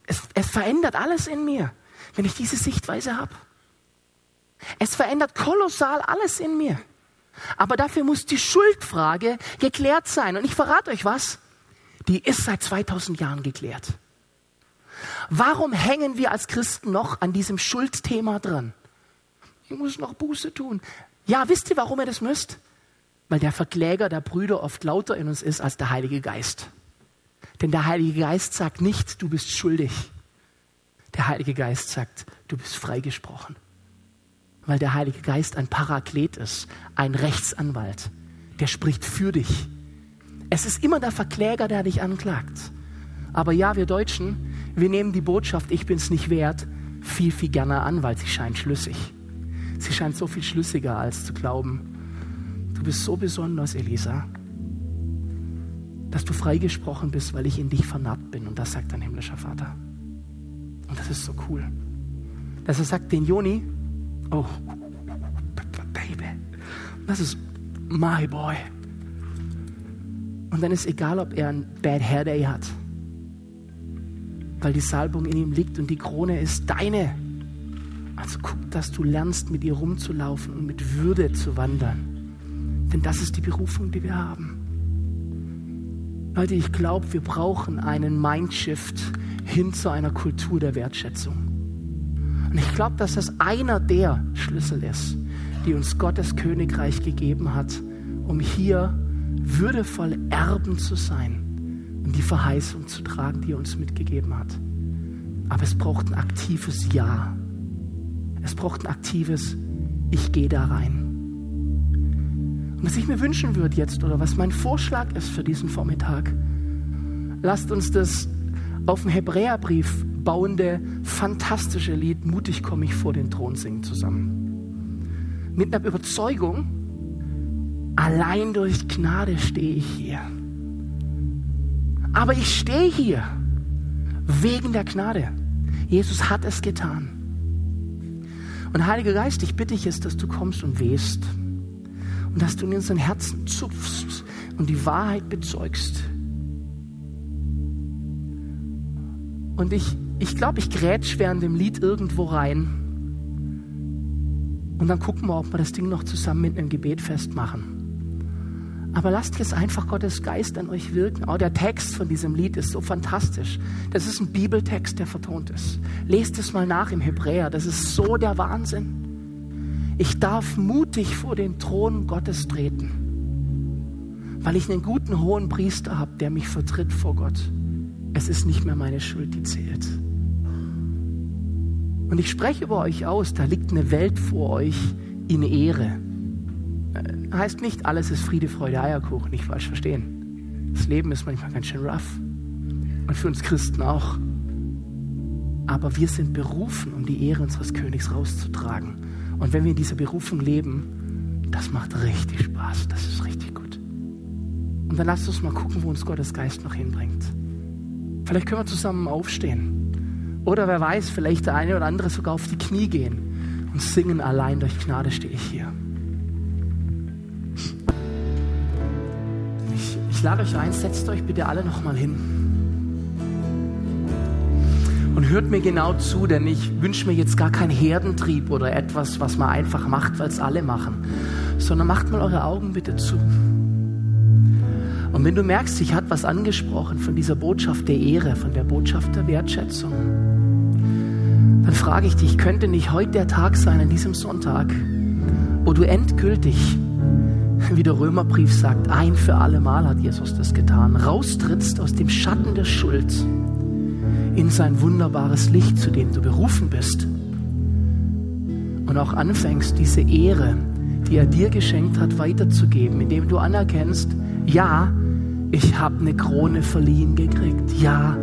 Es, es verändert alles in mir, wenn ich diese Sichtweise habe. Es verändert kolossal alles in mir. Aber dafür muss die Schuldfrage geklärt sein. Und ich verrate euch was, die ist seit 2000 Jahren geklärt. Warum hängen wir als Christen noch an diesem Schuldthema dran? Ich muss noch Buße tun. Ja, wisst ihr, warum ihr das müsst? Weil der Verkläger der Brüder oft lauter in uns ist als der Heilige Geist. Denn der Heilige Geist sagt nicht, du bist schuldig. Der Heilige Geist sagt, du bist freigesprochen. Weil der Heilige Geist ein Paraklet ist, ein Rechtsanwalt, der spricht für dich. Es ist immer der Verkläger, der dich anklagt. Aber ja, wir Deutschen, wir nehmen die Botschaft, ich bin es nicht wert, viel, viel gerne an, weil sie scheint schlüssig. Sie scheint so viel schlüssiger, als zu glauben, du bist so besonders, Elisa dass du freigesprochen bist, weil ich in dich vernarbt bin. Und das sagt dein himmlischer Vater. Und das ist so cool. Dass er sagt, den Joni, oh, Baby, das ist my boy. Und dann ist egal, ob er ein Bad Hair Day hat, weil die Salbung in ihm liegt und die Krone ist deine. Also guck, dass du lernst, mit ihr rumzulaufen und mit Würde zu wandern. Denn das ist die Berufung, die wir haben. Leute, ich glaube, wir brauchen einen Mindshift hin zu einer Kultur der Wertschätzung. Und ich glaube, dass das einer der Schlüssel ist, die uns Gottes Königreich gegeben hat, um hier würdevoll Erben zu sein und die Verheißung zu tragen, die er uns mitgegeben hat. Aber es braucht ein aktives Ja. Es braucht ein aktives Ich gehe da rein. Und was ich mir wünschen würde jetzt oder was mein Vorschlag ist für diesen Vormittag, lasst uns das auf dem Hebräerbrief bauende, fantastische Lied Mutig komme ich vor den Thron singen zusammen. Mit einer Überzeugung, allein durch Gnade stehe ich hier. Aber ich stehe hier wegen der Gnade. Jesus hat es getan. Und Heiliger Geist, ich bitte dich jetzt, dass du kommst und wehst und dass du in unseren Herzen zupfst und die Wahrheit bezeugst. Und ich, ich glaube, ich grätsch während dem Lied irgendwo rein. Und dann gucken wir, ob wir das Ding noch zusammen mit einem Gebet festmachen. Aber lasst jetzt einfach Gottes Geist an euch wirken. Auch der Text von diesem Lied ist so fantastisch. Das ist ein Bibeltext, der vertont ist. Lest es mal nach im Hebräer. Das ist so der Wahnsinn. Ich darf mutig vor den Thron Gottes treten, weil ich einen guten hohen Priester habe, der mich vertritt vor Gott. Es ist nicht mehr meine Schuld, die zählt. Und ich spreche über euch aus, da liegt eine Welt vor euch in Ehre. Äh, heißt nicht, alles ist Friede, Freude, Eierkuchen, nicht falsch verstehen. Das Leben ist manchmal ganz schön rough. Und für uns Christen auch. Aber wir sind berufen, um die Ehre unseres Königs rauszutragen. Und wenn wir in dieser Berufung leben, das macht richtig Spaß, das ist richtig gut. Und dann lasst uns mal gucken, wo uns Gottes Geist noch hinbringt. Vielleicht können wir zusammen aufstehen. Oder wer weiß, vielleicht der eine oder andere sogar auf die Knie gehen und singen, allein durch Gnade stehe ich hier. Ich, ich lade euch ein, setzt euch bitte alle nochmal hin und hört mir genau zu, denn ich wünsche mir jetzt gar keinen Herdentrieb oder etwas, was man einfach macht, weil es alle machen, sondern macht mal eure Augen bitte zu. Und wenn du merkst, ich hat was angesprochen von dieser Botschaft der Ehre, von der Botschaft der Wertschätzung, dann frage ich dich, könnte nicht heute der Tag sein, an diesem Sonntag, wo du endgültig, wie der Römerbrief sagt, ein für alle Mal hat Jesus das getan, raustrittst aus dem Schatten der Schuld in sein wunderbares Licht, zu dem du berufen bist. Und auch anfängst, diese Ehre, die er dir geschenkt hat, weiterzugeben, indem du anerkennst, ja, ich habe eine Krone verliehen gekriegt. Ja,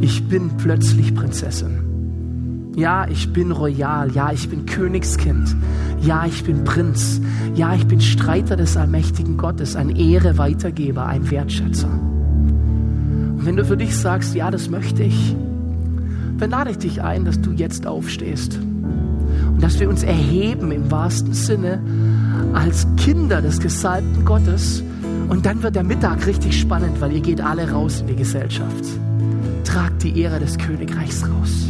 ich bin plötzlich Prinzessin. Ja, ich bin royal. Ja, ich bin Königskind. Ja, ich bin Prinz. Ja, ich bin Streiter des allmächtigen Gottes, ein Ehre-Weitergeber, ein Wertschätzer. Und wenn du für dich sagst, ja, das möchte ich, dann lade ich dich ein, dass du jetzt aufstehst und dass wir uns erheben im wahrsten Sinne als Kinder des gesalbten Gottes. Und dann wird der Mittag richtig spannend, weil ihr geht alle raus in die Gesellschaft. Tragt die Ehre des Königreichs raus.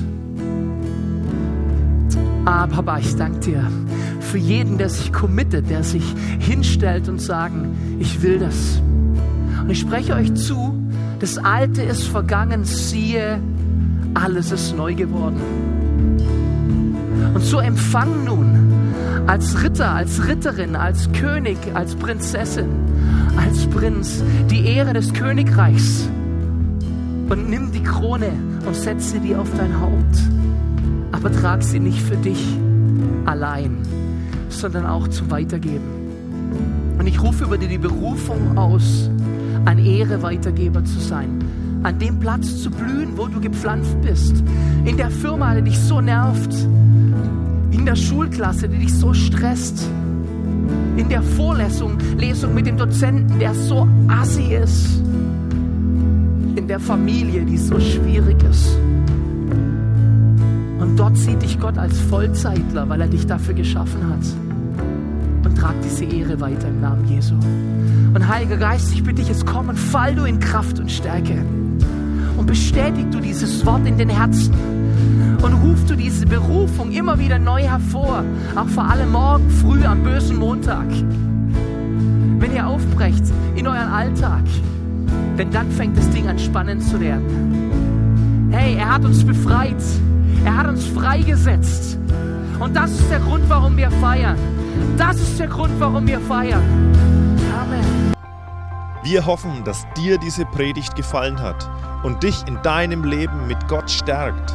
Ah, Papa, ich danke dir für jeden, der sich committet, der sich hinstellt und sagen, ich will das. Und ich spreche euch zu, das Alte ist vergangen, siehe, alles ist neu geworden. Und so empfang nun als Ritter, als Ritterin, als König, als Prinzessin, als Prinz die Ehre des Königreichs und nimm die Krone und setze dir auf dein Haupt. Aber trag sie nicht für dich allein, sondern auch zum Weitergeben. Und ich rufe über dir die Berufung aus, ein Ehre-Weitergeber zu sein an dem Platz zu blühen, wo du gepflanzt bist. In der Firma, die dich so nervt. In der Schulklasse, die dich so stresst. In der Vorlesung, Lesung mit dem Dozenten, der so assi ist. In der Familie, die so schwierig ist. Und dort sieht dich Gott als Vollzeitler, weil er dich dafür geschaffen hat. Und trag diese Ehre weiter im Namen Jesu. Und Heiliger Geist, ich bitte dich jetzt komm und fall du in Kraft und Stärke und bestätig du dieses Wort in den Herzen und rufst du diese Berufung immer wieder neu hervor, auch vor allem morgen früh am bösen Montag. Wenn ihr aufbrecht in euren Alltag, denn dann fängt das Ding an spannend zu werden. Hey, er hat uns befreit, er hat uns freigesetzt und das ist der Grund, warum wir feiern. Das ist der Grund, warum wir feiern. Amen. Wir hoffen, dass dir diese Predigt gefallen hat und dich in deinem Leben mit Gott stärkt.